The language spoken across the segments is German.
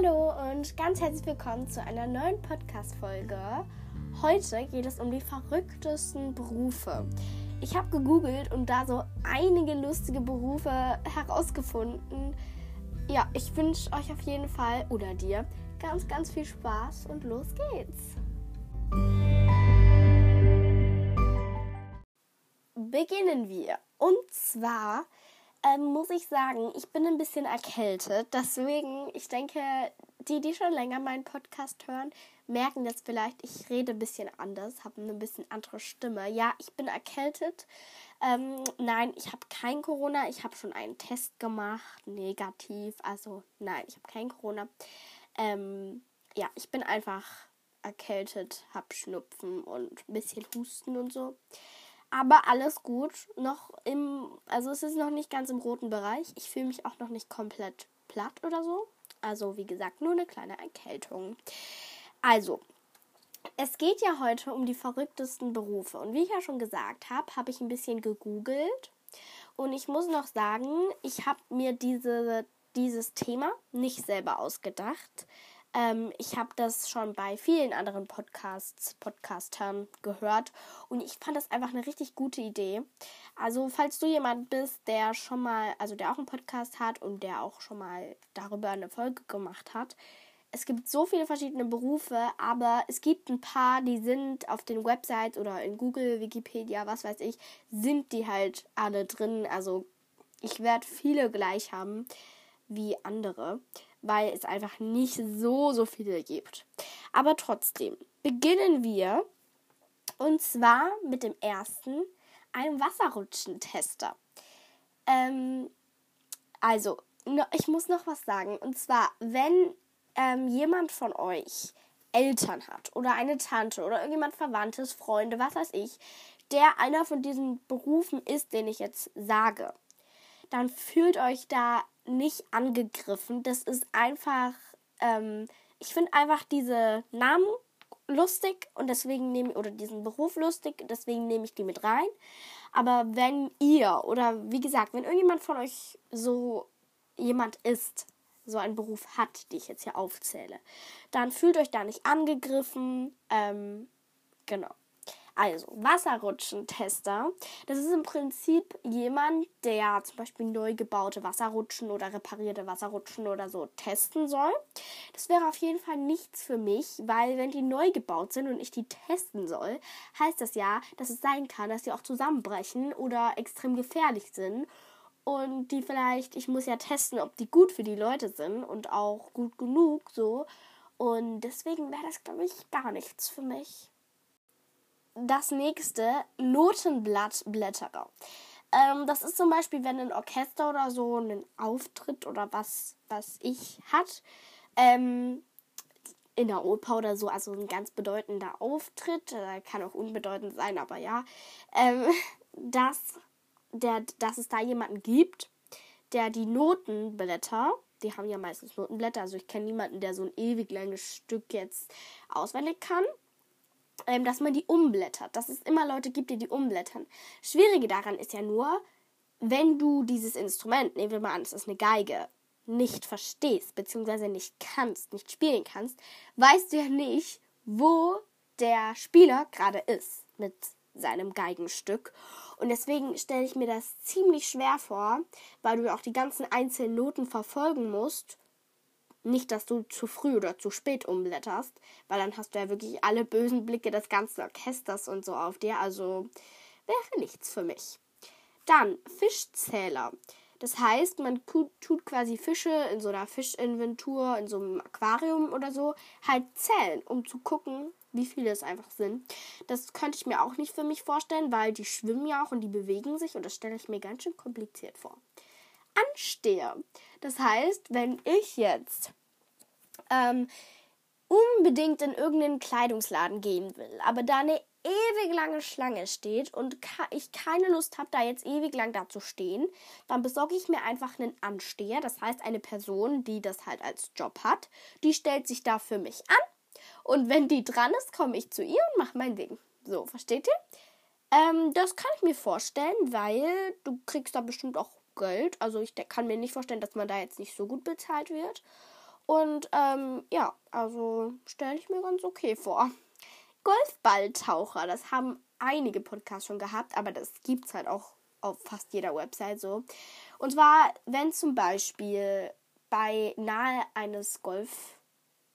Hallo und ganz herzlich willkommen zu einer neuen Podcast-Folge. Heute geht es um die verrücktesten Berufe. Ich habe gegoogelt und da so einige lustige Berufe herausgefunden. Ja, ich wünsche euch auf jeden Fall oder dir ganz, ganz viel Spaß und los geht's. Beginnen wir. Und zwar ähm, muss ich sagen, ich bin ein bisschen erkältet. Deswegen, ich denke, die, die schon länger meinen Podcast hören, merken jetzt vielleicht, ich rede ein bisschen anders, habe eine bisschen andere Stimme. Ja, ich bin erkältet. Ähm, nein, ich habe kein Corona. Ich habe schon einen Test gemacht, negativ. Also nein, ich habe kein Corona. Ähm, ja, ich bin einfach erkältet, habe Schnupfen und ein bisschen Husten und so. Aber alles gut. Noch im, also es ist noch nicht ganz im roten Bereich. Ich fühle mich auch noch nicht komplett platt oder so. Also wie gesagt, nur eine kleine Erkältung. Also, es geht ja heute um die verrücktesten Berufe. Und wie ich ja schon gesagt habe, habe ich ein bisschen gegoogelt. Und ich muss noch sagen, ich habe mir diese, dieses Thema nicht selber ausgedacht. Ähm, ich habe das schon bei vielen anderen Podcasts, Podcastern gehört und ich fand das einfach eine richtig gute Idee. Also, falls du jemand bist, der schon mal, also der auch einen Podcast hat und der auch schon mal darüber eine Folge gemacht hat, es gibt so viele verschiedene Berufe, aber es gibt ein paar, die sind auf den Websites oder in Google, Wikipedia, was weiß ich, sind die halt alle drin. Also ich werde viele gleich haben wie andere weil es einfach nicht so, so viele gibt. Aber trotzdem, beginnen wir und zwar mit dem ersten, einem Wasserrutschentester. Ähm, also, ich muss noch was sagen. Und zwar, wenn ähm, jemand von euch Eltern hat oder eine Tante oder irgendjemand Verwandtes, Freunde, was weiß ich, der einer von diesen Berufen ist, den ich jetzt sage, dann fühlt euch da nicht angegriffen. Das ist einfach, ähm, ich finde einfach diese Namen lustig und deswegen nehme oder diesen Beruf lustig, deswegen nehme ich die mit rein. Aber wenn ihr oder wie gesagt, wenn irgendjemand von euch so jemand ist, so einen Beruf hat, die ich jetzt hier aufzähle, dann fühlt euch da nicht angegriffen. Ähm, genau. Also, Wasserrutschentester. Das ist im Prinzip jemand, der zum Beispiel neu gebaute Wasserrutschen oder reparierte Wasserrutschen oder so testen soll. Das wäre auf jeden Fall nichts für mich, weil wenn die neu gebaut sind und ich die testen soll, heißt das ja, dass es sein kann, dass sie auch zusammenbrechen oder extrem gefährlich sind. Und die vielleicht, ich muss ja testen, ob die gut für die Leute sind und auch gut genug so. Und deswegen wäre das, glaube ich, gar nichts für mich das nächste Notenblattblätterer. Ähm, das ist zum Beispiel, wenn ein Orchester oder so einen Auftritt oder was, was ich hat. Ähm, in der Oper oder so, also ein ganz bedeutender Auftritt, äh, kann auch unbedeutend sein, aber ja, ähm, dass, der, dass es da jemanden gibt, der die Notenblätter, die haben ja meistens Notenblätter, also ich kenne niemanden, der so ein ewig langes Stück jetzt auswendig kann ähm, dass man die umblättert. Dass es immer Leute gibt, die die umblättern. Schwierige daran ist ja nur, wenn du dieses Instrument, nehmen wir mal an, es ist eine Geige, nicht verstehst, beziehungsweise nicht kannst, nicht spielen kannst, weißt du ja nicht, wo der Spieler gerade ist mit seinem Geigenstück. Und deswegen stelle ich mir das ziemlich schwer vor, weil du auch die ganzen einzelnen Noten verfolgen musst nicht, dass du zu früh oder zu spät umblätterst, weil dann hast du ja wirklich alle bösen Blicke des ganzen Orchesters und so auf dir. Also wäre nichts für mich. Dann Fischzähler. Das heißt, man tut quasi Fische in so einer Fischinventur, in so einem Aquarium oder so, halt zählen, um zu gucken, wie viele es einfach sind. Das könnte ich mir auch nicht für mich vorstellen, weil die schwimmen ja auch und die bewegen sich und das stelle ich mir ganz schön kompliziert vor. Ansteher. Das heißt, wenn ich jetzt ähm, unbedingt in irgendeinen Kleidungsladen gehen will, aber da eine ewig lange Schlange steht und ich keine Lust habe, da jetzt ewig lang da zu stehen, dann besorge ich mir einfach einen Ansteher. Das heißt, eine Person, die das halt als Job hat, die stellt sich da für mich an. Und wenn die dran ist, komme ich zu ihr und mache mein Ding. So, versteht ihr? Ähm, das kann ich mir vorstellen, weil du kriegst da bestimmt auch Geld. Also ich kann mir nicht vorstellen, dass man da jetzt nicht so gut bezahlt wird. Und ähm, ja, also stelle ich mir ganz okay vor. Golfballtaucher, das haben einige Podcasts schon gehabt, aber das gibt es halt auch auf fast jeder Website so. Und zwar, wenn zum Beispiel bei nahe eines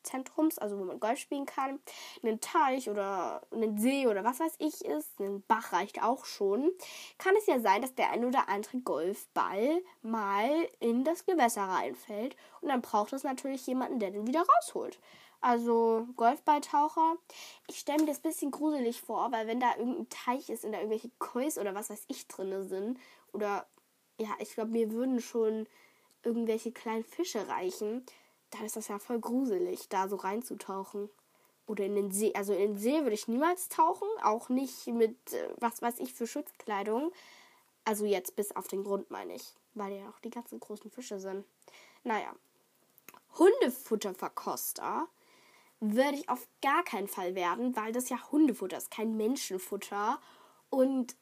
Golfzentrums, also wo man Golf spielen kann, ein Teich oder ein See oder was weiß ich ist, ein Bach reicht auch schon, kann es ja sein, dass der ein oder andere Golfball mal in das Gewässer reinfällt und dann braucht es natürlich jemanden, der den wieder rausholt. Also Golfballtaucher. Ich stelle mir das ein bisschen gruselig vor, weil wenn da irgendein Teich ist und da irgendwelche Kois oder was weiß ich drin sind, oder ja, ich glaube, mir würden schon irgendwelche kleinen Fische reichen, dann ist das ja voll gruselig, da so reinzutauchen. Oder in den See. Also in den See würde ich niemals tauchen, auch nicht mit äh, was weiß ich für Schutzkleidung. Also jetzt bis auf den Grund meine ich, weil ja auch die ganzen großen Fische sind. Naja. Hundefutterverkoster würde ich auf gar keinen Fall werden, weil das ja Hundefutter ist, kein Menschenfutter. Und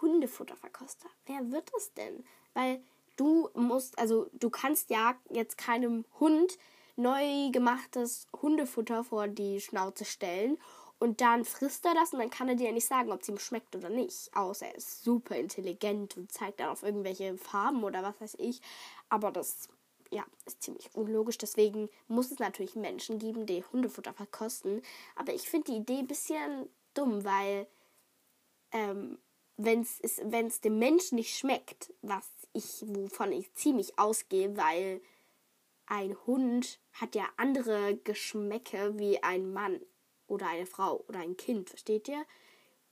Hundefutterverkoster, wer wird das denn? Weil du musst, also du kannst ja jetzt keinem Hund neu gemachtes Hundefutter vor die Schnauze stellen und dann frisst er das und dann kann er dir ja nicht sagen, ob es ihm schmeckt oder nicht. Außer er ist super intelligent und zeigt dann auf irgendwelche Farben oder was weiß ich. Aber das ja, ist ziemlich unlogisch. Deswegen muss es natürlich Menschen geben, die Hundefutter verkosten. Aber ich finde die Idee ein bisschen dumm, weil ähm, wenn es dem Menschen nicht schmeckt, was ich, wovon ich ziemlich ausgehe, weil ein Hund hat ja andere Geschmäcke wie ein Mann oder eine Frau oder ein Kind, versteht ihr?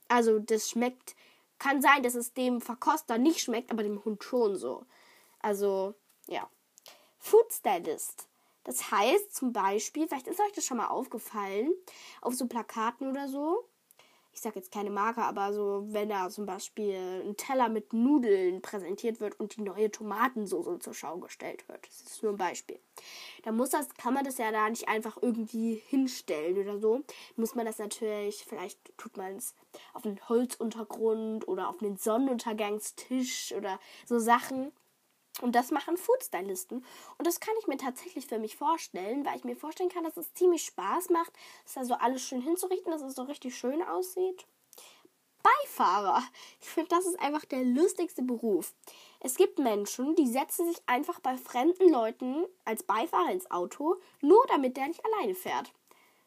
Also das schmeckt, kann sein, dass es dem Verkoster nicht schmeckt, aber dem Hund schon so. Also, ja. Food Stylist. Das heißt zum Beispiel, vielleicht ist euch das schon mal aufgefallen, auf so Plakaten oder so. Ich sage jetzt keine Marke, aber so, wenn da zum Beispiel ein Teller mit Nudeln präsentiert wird und die neue Tomatensoße zur Schau gestellt wird. Das ist nur ein Beispiel. Da muss das, kann man das ja da nicht einfach irgendwie hinstellen oder so. Muss man das natürlich, vielleicht tut man es auf einen Holzuntergrund oder auf einen Sonnenuntergangstisch oder so Sachen. Und das machen Foodstylisten. Und das kann ich mir tatsächlich für mich vorstellen, weil ich mir vorstellen kann, dass es ziemlich Spaß macht, das da so alles schön hinzurichten, dass es so richtig schön aussieht. Beifahrer. Ich finde, das ist einfach der lustigste Beruf. Es gibt Menschen, die setzen sich einfach bei fremden Leuten als Beifahrer ins Auto, nur damit der nicht alleine fährt.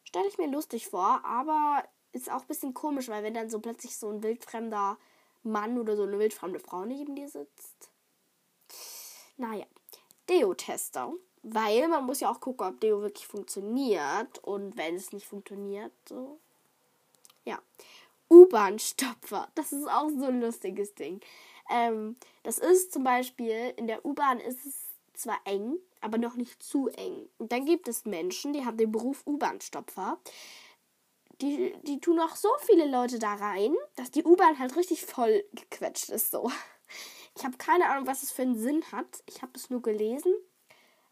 Stelle ich mir lustig vor, aber ist auch ein bisschen komisch, weil wenn dann so plötzlich so ein wildfremder Mann oder so eine wildfremde Frau neben dir sitzt. Naja, Deo-Tester. Weil man muss ja auch gucken, ob Deo wirklich funktioniert. Und wenn es nicht funktioniert, so. Ja. U-Bahn-Stopfer. Das ist auch so ein lustiges Ding. Ähm, das ist zum Beispiel, in der U-Bahn ist es zwar eng, aber noch nicht zu eng. Und dann gibt es Menschen, die haben den Beruf U-Bahn-Stopfer. Die, die tun auch so viele Leute da rein, dass die U-Bahn halt richtig voll gequetscht ist so. Ich habe keine Ahnung, was es für einen Sinn hat. Ich habe es nur gelesen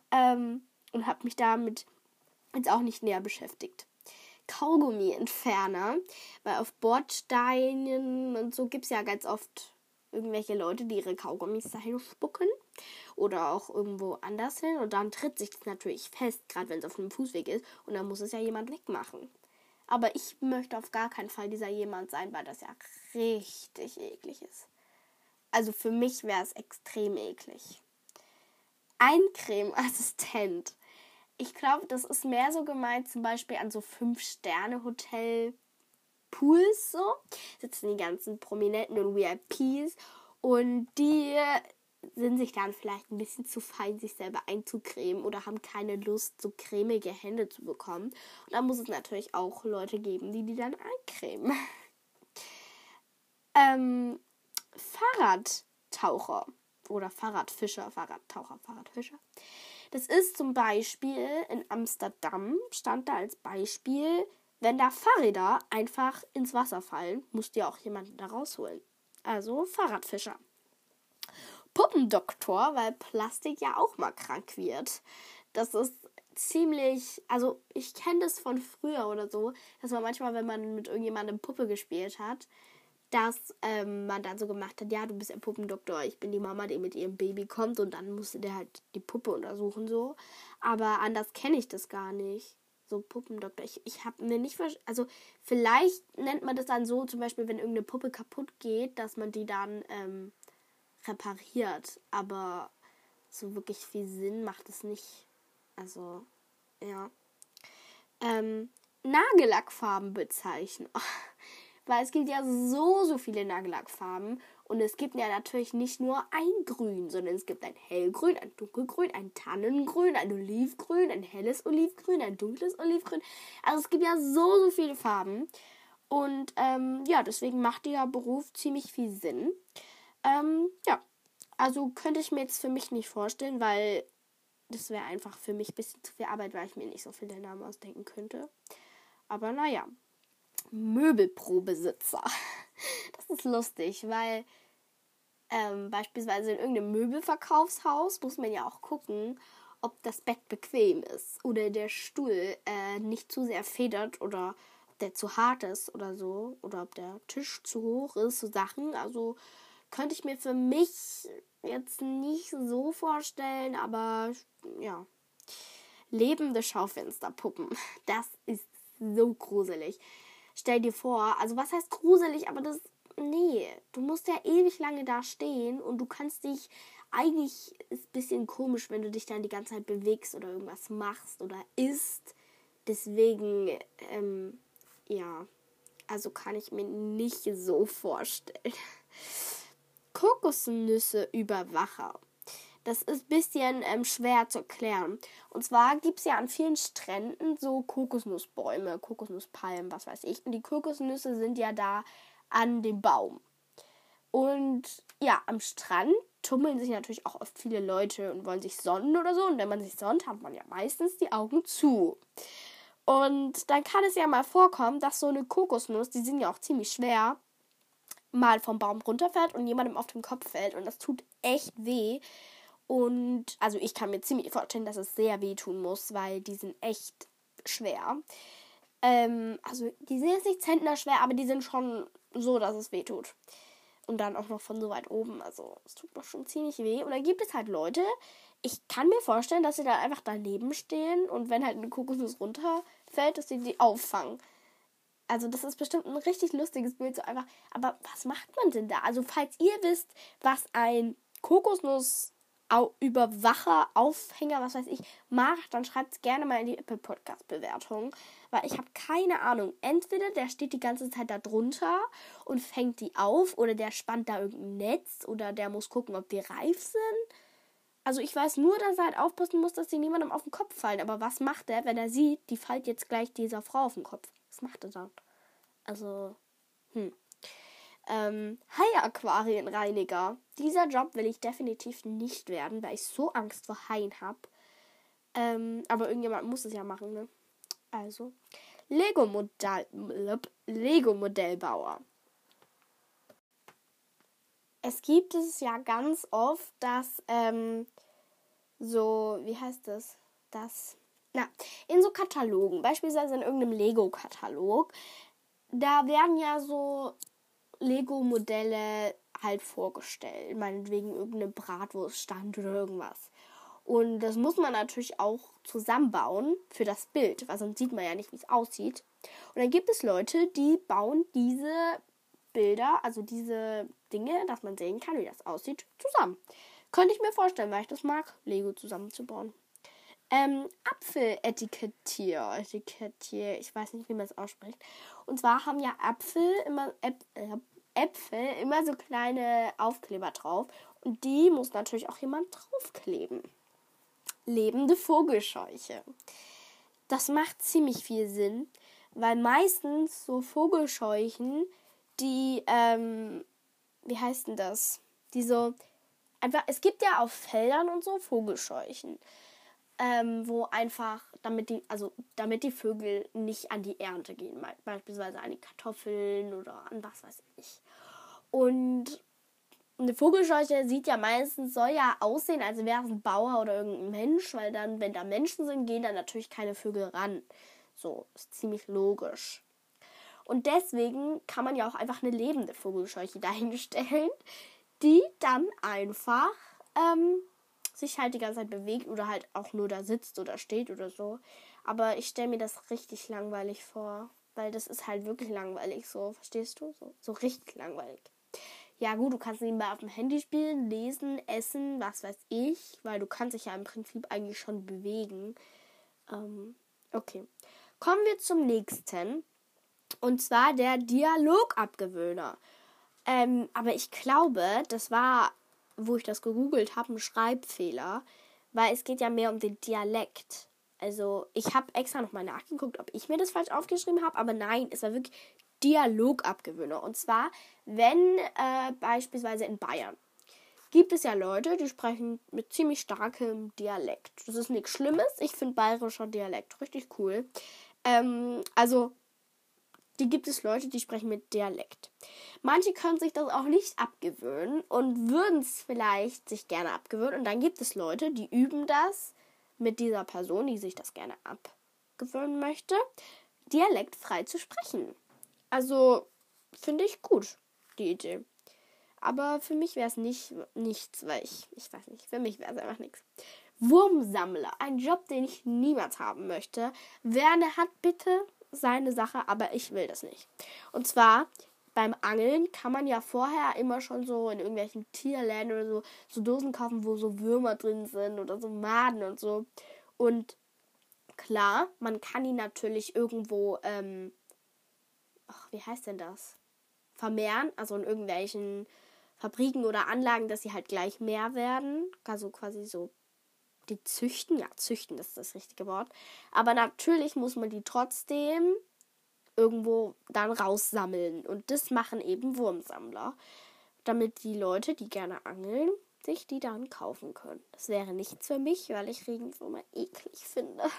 ähm, und habe mich damit jetzt auch nicht näher beschäftigt. Kaugummi-Entferner, weil auf Bordsteinen und so gibt es ja ganz oft irgendwelche Leute, die ihre Kaugummis dahin spucken oder auch irgendwo anders hin und dann tritt sich das natürlich fest, gerade wenn es auf einem Fußweg ist und dann muss es ja jemand wegmachen. Aber ich möchte auf gar keinen Fall dieser jemand sein, weil das ja richtig eklig ist. Also für mich wäre es extrem eklig. Eincremeassistent. Ich glaube, das ist mehr so gemeint, zum Beispiel an so Fünf-Sterne-Hotel-Pools so. Sitzen die ganzen Prominenten und VIPs und die sind sich dann vielleicht ein bisschen zu fein, sich selber einzucremen oder haben keine Lust, so cremige Hände zu bekommen. Und dann muss es natürlich auch Leute geben, die die dann eincremen. ähm, Fahrradtaucher oder Fahrradfischer, Fahrradtaucher, Fahrradfischer. Das ist zum Beispiel in Amsterdam, stand da als Beispiel, wenn da Fahrräder einfach ins Wasser fallen, muss dir auch jemanden da rausholen. Also Fahrradfischer. Puppendoktor, weil Plastik ja auch mal krank wird. Das ist ziemlich, also ich kenne das von früher oder so, dass man manchmal, wenn man mit irgendjemandem Puppe gespielt hat, dass ähm, man dann so gemacht hat, ja, du bist der Puppendoktor, ich bin die Mama, die mit ihrem Baby kommt und dann musste der halt die Puppe untersuchen so. Aber anders kenne ich das gar nicht. So Puppendoktor. Ich, ich habe mir nicht also vielleicht nennt man das dann so, zum Beispiel, wenn irgendeine Puppe kaputt geht, dass man die dann ähm, repariert. Aber so wirklich viel Sinn macht es nicht. Also, ja. Ähm, Nagellackfarbenbezeichnung. Weil es gibt ja so, so viele Nagellackfarben. Und es gibt ja natürlich nicht nur ein Grün, sondern es gibt ein hellgrün, ein dunkelgrün, ein Tannengrün, ein Olivgrün, ein helles Olivgrün, ein dunkles Olivgrün. Also es gibt ja so, so viele Farben. Und ähm, ja, deswegen macht dieser Beruf ziemlich viel Sinn. Ähm, ja, also könnte ich mir jetzt für mich nicht vorstellen, weil das wäre einfach für mich ein bisschen zu viel Arbeit, weil ich mir nicht so viele Namen ausdenken könnte. Aber naja, Möbelprobesitzer. Das ist lustig, weil ähm, beispielsweise in irgendeinem Möbelverkaufshaus muss man ja auch gucken, ob das Bett bequem ist oder der Stuhl äh, nicht zu sehr federt oder ob der zu hart ist oder so oder ob der Tisch zu hoch ist, so Sachen. Also könnte ich mir für mich jetzt nicht so vorstellen, aber ja. Lebende Schaufensterpuppen. Das ist so gruselig. Stell dir vor, also was heißt gruselig, aber das. Nee, du musst ja ewig lange da stehen und du kannst dich. Eigentlich ist ein bisschen komisch, wenn du dich dann die ganze Zeit bewegst oder irgendwas machst oder isst. Deswegen, ähm, ja. Also kann ich mir nicht so vorstellen. Kokosnüsse Überwacher. Das ist ein bisschen ähm, schwer zu erklären. Und zwar gibt es ja an vielen Stränden so Kokosnussbäume, Kokosnusspalmen, was weiß ich. Und die Kokosnüsse sind ja da an dem Baum. Und ja, am Strand tummeln sich natürlich auch oft viele Leute und wollen sich sonnen oder so. Und wenn man sich sonnt, hat man ja meistens die Augen zu. Und dann kann es ja mal vorkommen, dass so eine Kokosnuss, die sind ja auch ziemlich schwer, mal vom Baum runterfällt und jemandem auf den Kopf fällt. Und das tut echt weh. Und also ich kann mir ziemlich vorstellen, dass es sehr wehtun muss, weil die sind echt schwer. Ähm, also die sind jetzt nicht Zentner schwer, aber die sind schon so, dass es wehtut. Und dann auch noch von so weit oben. Also es tut doch schon ziemlich weh. Und dann gibt es halt Leute, ich kann mir vorstellen, dass sie da einfach daneben stehen und wenn halt eine Kokosnuss runterfällt, dass sie die auffangen. Also das ist bestimmt ein richtig lustiges Bild, so einfach. Aber was macht man denn da? Also falls ihr wisst, was ein Kokosnuss Überwacher, Aufhänger, was weiß ich, macht, dann schreibt es gerne mal in die Apple Podcast Bewertung, weil ich habe keine Ahnung. Entweder der steht die ganze Zeit da drunter und fängt die auf oder der spannt da irgendein Netz oder der muss gucken, ob die reif sind. Also ich weiß nur, dass er halt aufpassen muss, dass die niemandem auf den Kopf fallen. Aber was macht er, wenn er sieht, die fällt jetzt gleich dieser Frau auf den Kopf? Was macht er dann? Also, hm ähm, Hai-Aquarienreiniger. Dieser Job will ich definitiv nicht werden, weil ich so Angst vor Haien habe. Ähm, aber irgendjemand muss es ja machen, ne? Also, Lego-Modell, Lego-Modellbauer. Es gibt es ja ganz oft, dass, ähm, so, wie heißt das? Das, na, in so Katalogen, beispielsweise in irgendeinem Lego-Katalog, da werden ja so Lego-Modelle halt vorgestellt. Meinetwegen irgendeine Bratwurststand oder irgendwas. Und das muss man natürlich auch zusammenbauen für das Bild, weil sonst sieht man ja nicht, wie es aussieht. Und dann gibt es Leute, die bauen diese Bilder, also diese Dinge, dass man sehen kann, wie das aussieht, zusammen. Könnte ich mir vorstellen, weil ich das mag, Lego zusammenzubauen. Ähm, Apfeletikettier, Etikettier, ich weiß nicht, wie man es ausspricht. Und zwar haben ja Apfel immer, Äp, äh, Äpfel immer so kleine Aufkleber drauf. Und die muss natürlich auch jemand draufkleben. Lebende Vogelscheuche. Das macht ziemlich viel Sinn, weil meistens so Vogelscheuchen, die, ähm, wie heißt denn das? Die so, einfach, es gibt ja auf Feldern und so Vogelscheuchen ähm, wo einfach, damit die, also damit die Vögel nicht an die Ernte gehen, beispielsweise an die Kartoffeln oder an was weiß ich. Und eine Vogelscheuche sieht ja meistens, soll ja aussehen, als wäre es ein Bauer oder irgendein Mensch, weil dann, wenn da Menschen sind, gehen da natürlich keine Vögel ran. So, ist ziemlich logisch. Und deswegen kann man ja auch einfach eine lebende Vogelscheuche dahinstellen, die dann einfach ähm, sich halt die ganze Zeit bewegt oder halt auch nur da sitzt oder steht oder so. Aber ich stelle mir das richtig langweilig vor, weil das ist halt wirklich langweilig so, verstehst du? So, so richtig langweilig. Ja gut, du kannst nebenbei auf dem Handy spielen, lesen, essen, was weiß ich, weil du kannst dich ja im Prinzip eigentlich schon bewegen. Ähm, okay. Kommen wir zum nächsten. Und zwar der Dialogabgewöhner. Ähm, aber ich glaube, das war, wo ich das gegoogelt habe, ein Schreibfehler. Weil es geht ja mehr um den Dialekt. Also, ich habe extra nochmal nachgeguckt, ob ich mir das falsch aufgeschrieben habe. Aber nein, es war wirklich Dialogabgewöhner. Und zwar, wenn äh, beispielsweise in Bayern gibt es ja Leute, die sprechen mit ziemlich starkem Dialekt. Das ist nichts Schlimmes. Ich finde bayerischer Dialekt richtig cool. Ähm, also, die gibt es Leute, die sprechen mit Dialekt. Manche können sich das auch nicht abgewöhnen und würden es vielleicht sich gerne abgewöhnen. Und dann gibt es Leute, die üben das mit dieser Person, die sich das gerne abgewöhnen möchte, dialektfrei zu sprechen. Also finde ich gut, die Idee. Aber für mich wäre es nicht nichts, weil ich, ich weiß nicht, für mich wäre es einfach nichts. Wurmsammler, ein Job, den ich niemals haben möchte. Wer eine hat, bitte seine Sache, aber ich will das nicht. Und zwar beim Angeln kann man ja vorher immer schon so in irgendwelchen Tierläden oder so so Dosen kaufen, wo so Würmer drin sind oder so Maden und so. Und klar, man kann die natürlich irgendwo, ähm, ach, wie heißt denn das? Vermehren, also in irgendwelchen Fabriken oder Anlagen, dass sie halt gleich mehr werden. Also quasi so die züchten. Ja, züchten ist das richtige Wort. Aber natürlich muss man die trotzdem irgendwo dann raussammeln. Und das machen eben Wurmsammler. Damit die Leute, die gerne angeln, sich die dann kaufen können. Das wäre nichts für mich, weil ich Regenwürmer eklig finde.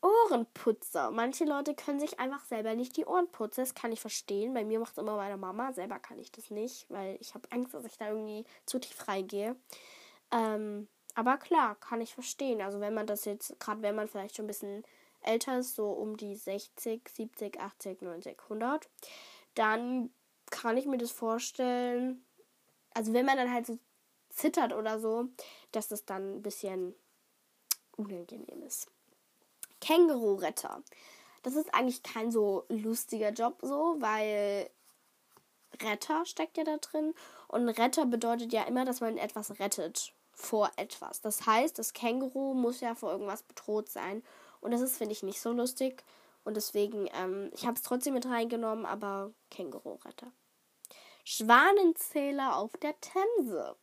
Ohrenputzer. Manche Leute können sich einfach selber nicht die Ohren putzen. Das kann ich verstehen. Bei mir macht es immer meine Mama. Selber kann ich das nicht, weil ich habe Angst, dass ich da irgendwie zu tief reingehe. Ähm, aber klar, kann ich verstehen. Also wenn man das jetzt, gerade wenn man vielleicht schon ein bisschen älter ist, so um die 60, 70, 80, 90, 100, dann kann ich mir das vorstellen. Also wenn man dann halt so zittert oder so, dass das dann ein bisschen unangenehm ist. Känguru-Retter. Das ist eigentlich kein so lustiger Job so, weil Retter steckt ja da drin. Und Retter bedeutet ja immer, dass man etwas rettet vor etwas. Das heißt, das Känguru muss ja vor irgendwas bedroht sein. Und das ist, finde ich, nicht so lustig. Und deswegen, ähm, ich habe es trotzdem mit reingenommen, aber Känguru-Retter. Schwanenzähler auf der Themse.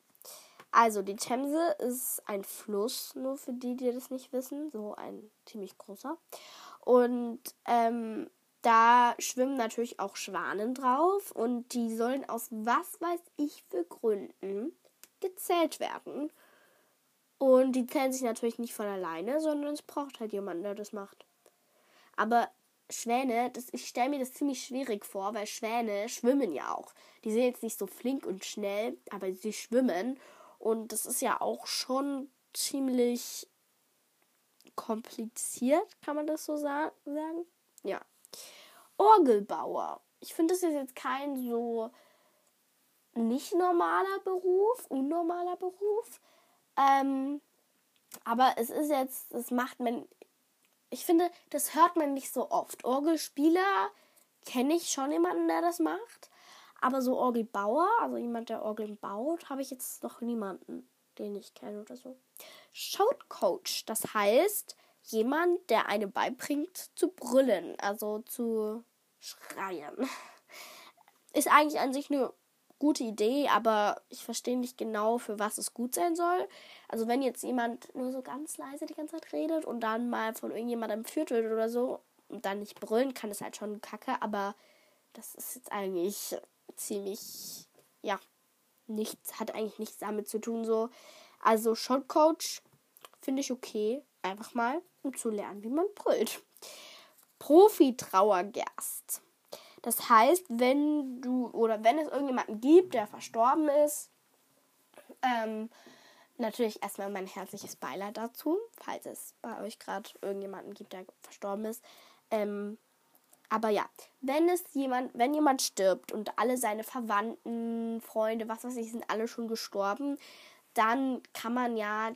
Also die Themse ist ein Fluss, nur für die, die das nicht wissen, so ein ziemlich großer. Und ähm, da schwimmen natürlich auch Schwanen drauf und die sollen aus was weiß ich für Gründen gezählt werden. Und die zählen sich natürlich nicht von alleine, sondern es braucht halt jemanden, der das macht. Aber Schwäne, das, ich stelle mir das ziemlich schwierig vor, weil Schwäne schwimmen ja auch. Die sind jetzt nicht so flink und schnell, aber sie schwimmen. Und das ist ja auch schon ziemlich kompliziert, kann man das so sagen? Ja. Orgelbauer. Ich finde, das ist jetzt kein so nicht normaler Beruf, unnormaler Beruf. Ähm, aber es ist jetzt, das macht man, ich finde, das hört man nicht so oft. Orgelspieler kenne ich schon jemanden, der das macht. Aber so Orgelbauer, also jemand, der Orgeln baut, habe ich jetzt noch niemanden, den ich kenne oder so. Shoutcoach, das heißt jemand, der einem beibringt zu brüllen, also zu schreien. Ist eigentlich an sich eine gute Idee, aber ich verstehe nicht genau, für was es gut sein soll. Also wenn jetzt jemand nur so ganz leise die ganze Zeit redet und dann mal von irgendjemandem entführt wird oder so und dann nicht brüllen kann, ist halt schon kacke, aber das ist jetzt eigentlich ziemlich, ja, nichts, hat eigentlich nichts damit zu tun so. Also Shotcoach finde ich okay, einfach mal, um zu lernen, wie man brüllt. Profi-Trauergerst. Das heißt, wenn du oder wenn es irgendjemanden gibt, der verstorben ist, ähm, natürlich erstmal mein herzliches Beileid dazu, falls es bei euch gerade irgendjemanden gibt, der verstorben ist. Ähm, Aber ja, wenn es jemand, wenn jemand stirbt und alle seine Verwandten, Freunde, was weiß ich, sind alle schon gestorben, dann kann man ja,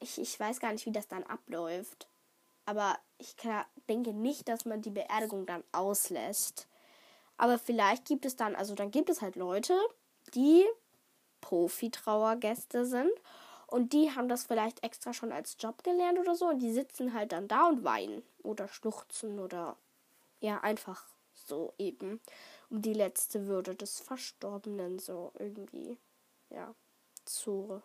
ich, ich weiß gar nicht, wie das dann abläuft. Aber ich kann, denke nicht, dass man die Beerdigung dann auslässt. Aber vielleicht gibt es dann, also dann gibt es halt Leute, die Profi-Trauergäste sind und die haben das vielleicht extra schon als Job gelernt oder so und die sitzen halt dann da und weinen oder schluchzen oder ja, einfach so eben um die letzte Würde des Verstorbenen so irgendwie ja zu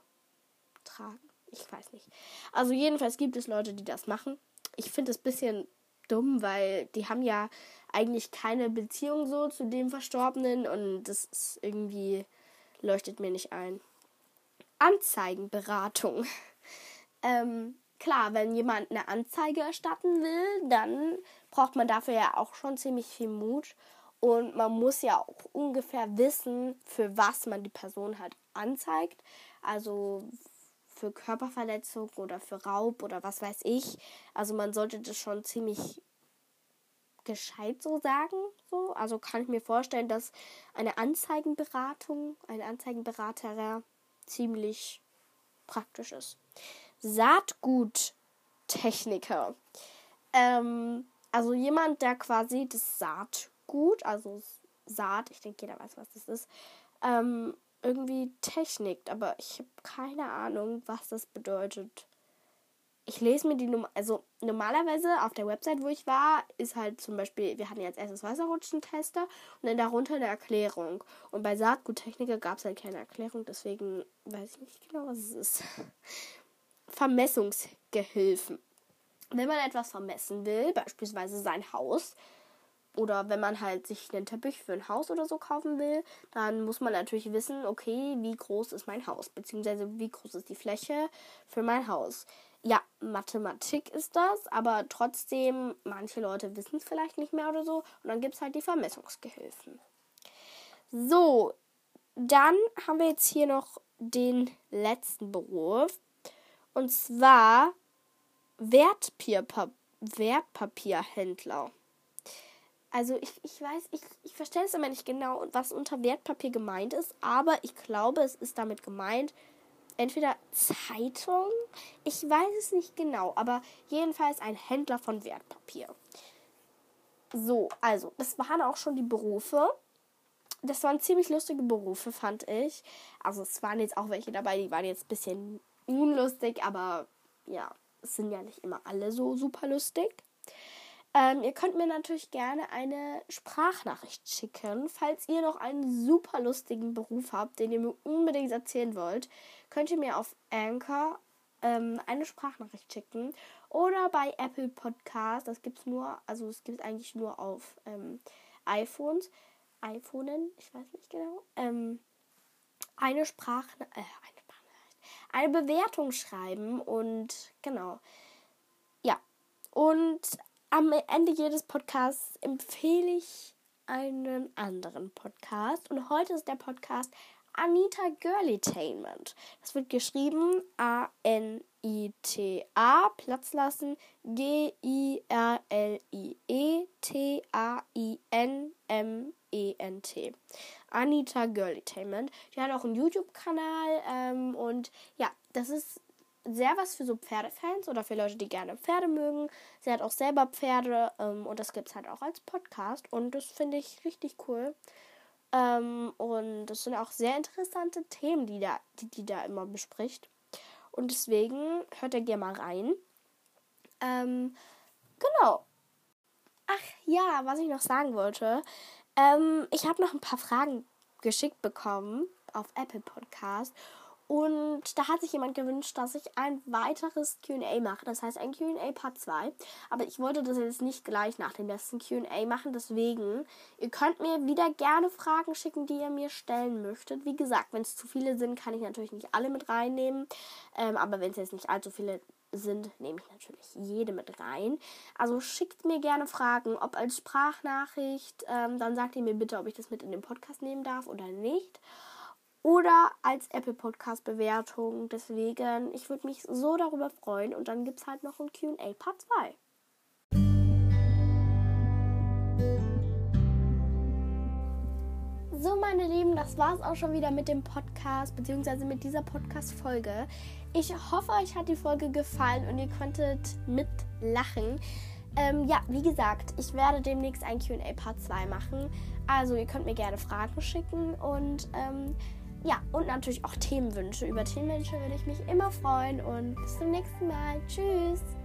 tragen. Ich weiß nicht. Also jedenfalls gibt es Leute, die das machen. Ich finde es ein bisschen dumm, weil die haben ja eigentlich keine Beziehung so zu dem Verstorbenen und das ist irgendwie leuchtet mir nicht ein. Anzeigenberatung. ähm, klar, wenn jemand eine Anzeige erstatten will, dann braucht man dafür ja auch schon ziemlich viel Mut. Und man muss ja auch ungefähr wissen, für was man die Person halt anzeigt. Also für Körperverletzung oder für Raub oder was weiß ich. Also man sollte das schon ziemlich gescheit so sagen. So. Also kann ich mir vorstellen, dass eine Anzeigenberatung, ein Anzeigenberater ziemlich praktisch ist. Saatguttechniker. Ähm, also jemand, der quasi das Saatgut, also Saat, ich denke, jeder weiß, was das ist, ähm, irgendwie technikt, aber ich habe keine Ahnung, was das bedeutet. Ich lese mir die Nummer, also normalerweise auf der Website, wo ich war, ist halt zum Beispiel, wir hatten jetzt erstes Wasserrutschentester und dann darunter eine Erklärung. Und bei Saatguttechniker gab es halt keine Erklärung, deswegen weiß ich nicht genau, was es ist. Vermessungsgehilfen. Wenn man etwas vermessen will, beispielsweise sein Haus, oder wenn man halt sich einen Teppich für ein Haus oder so kaufen will, dann muss man natürlich wissen, okay, wie groß ist mein Haus, beziehungsweise wie groß ist die Fläche für mein Haus. Ja, Mathematik ist das, aber trotzdem, manche Leute wissen es vielleicht nicht mehr oder so. Und dann gibt es halt die Vermessungsgehilfen. So, dann haben wir jetzt hier noch den letzten Beruf. Und zwar Wertpapierpa Wertpapierhändler. Also ich, ich weiß, ich, ich verstehe es immer nicht genau, was unter Wertpapier gemeint ist, aber ich glaube, es ist damit gemeint, entweder Zeitung, ich weiß es nicht genau, aber jedenfalls ein Händler von Wertpapier. So, also, das waren auch schon die Berufe. Das waren ziemlich lustige Berufe, fand ich. Also, es waren jetzt auch welche dabei, die waren jetzt ein bisschen unlustig, aber ja, es sind ja nicht immer alle so super lustig. Ähm, ihr könnt mir natürlich gerne eine Sprachnachricht schicken. Falls ihr noch einen super lustigen Beruf habt, den ihr mir unbedingt erzählen wollt, könnt ihr mir auf Anchor ähm, eine Sprachnachricht schicken. Oder bei Apple Podcast. Das gibt es nur, also es gibt eigentlich nur auf ähm, iPhones. iPhonen, ich weiß nicht genau. Ähm, eine Sprachnachricht. Äh, eine Sprachnachricht. Eine Bewertung schreiben und genau. Ja. Und am Ende jedes Podcasts empfehle ich einen anderen Podcast. Und heute ist der Podcast Anita Girlytainment. Das wird geschrieben A-N-I-T-A, Platz lassen, G-I-R-L-I-E-T-A-I-N-M-E-N-T. Anita Girlytainment. Die hat auch einen YouTube-Kanal ähm, und ja, das ist sehr was für so Pferdefans oder für Leute, die gerne Pferde mögen. Sie hat auch selber Pferde ähm, und das gibt es halt auch als Podcast und das finde ich richtig cool. Ähm, und das sind auch sehr interessante Themen, die, da, die, die da immer bespricht. Und deswegen hört ihr gerne mal rein. Ähm, genau. Ach ja, was ich noch sagen wollte. Ähm, ich habe noch ein paar Fragen geschickt bekommen auf Apple Podcast. Und da hat sich jemand gewünscht, dass ich ein weiteres QA mache. Das heißt ein QA Part 2. Aber ich wollte das jetzt nicht gleich nach dem letzten QA machen. Deswegen, ihr könnt mir wieder gerne Fragen schicken, die ihr mir stellen möchtet. Wie gesagt, wenn es zu viele sind, kann ich natürlich nicht alle mit reinnehmen. Ähm, aber wenn es jetzt nicht allzu viele sind, nehme ich natürlich jede mit rein. Also schickt mir gerne Fragen, ob als Sprachnachricht. Ähm, dann sagt ihr mir bitte, ob ich das mit in den Podcast nehmen darf oder nicht oder als Apple Podcast Bewertung. Deswegen, ich würde mich so darüber freuen. Und dann gibt es halt noch ein QA Part 2. so meine Lieben, das war es auch schon wieder mit dem Podcast, beziehungsweise mit dieser Podcast-Folge. Ich hoffe, euch hat die Folge gefallen und ihr konntet mitlachen. Ähm, ja, wie gesagt, ich werde demnächst ein QA Part 2 machen. Also ihr könnt mir gerne Fragen schicken und ähm, ja, und natürlich auch Themenwünsche. Über Themenwünsche würde ich mich immer freuen und bis zum nächsten Mal. Tschüss!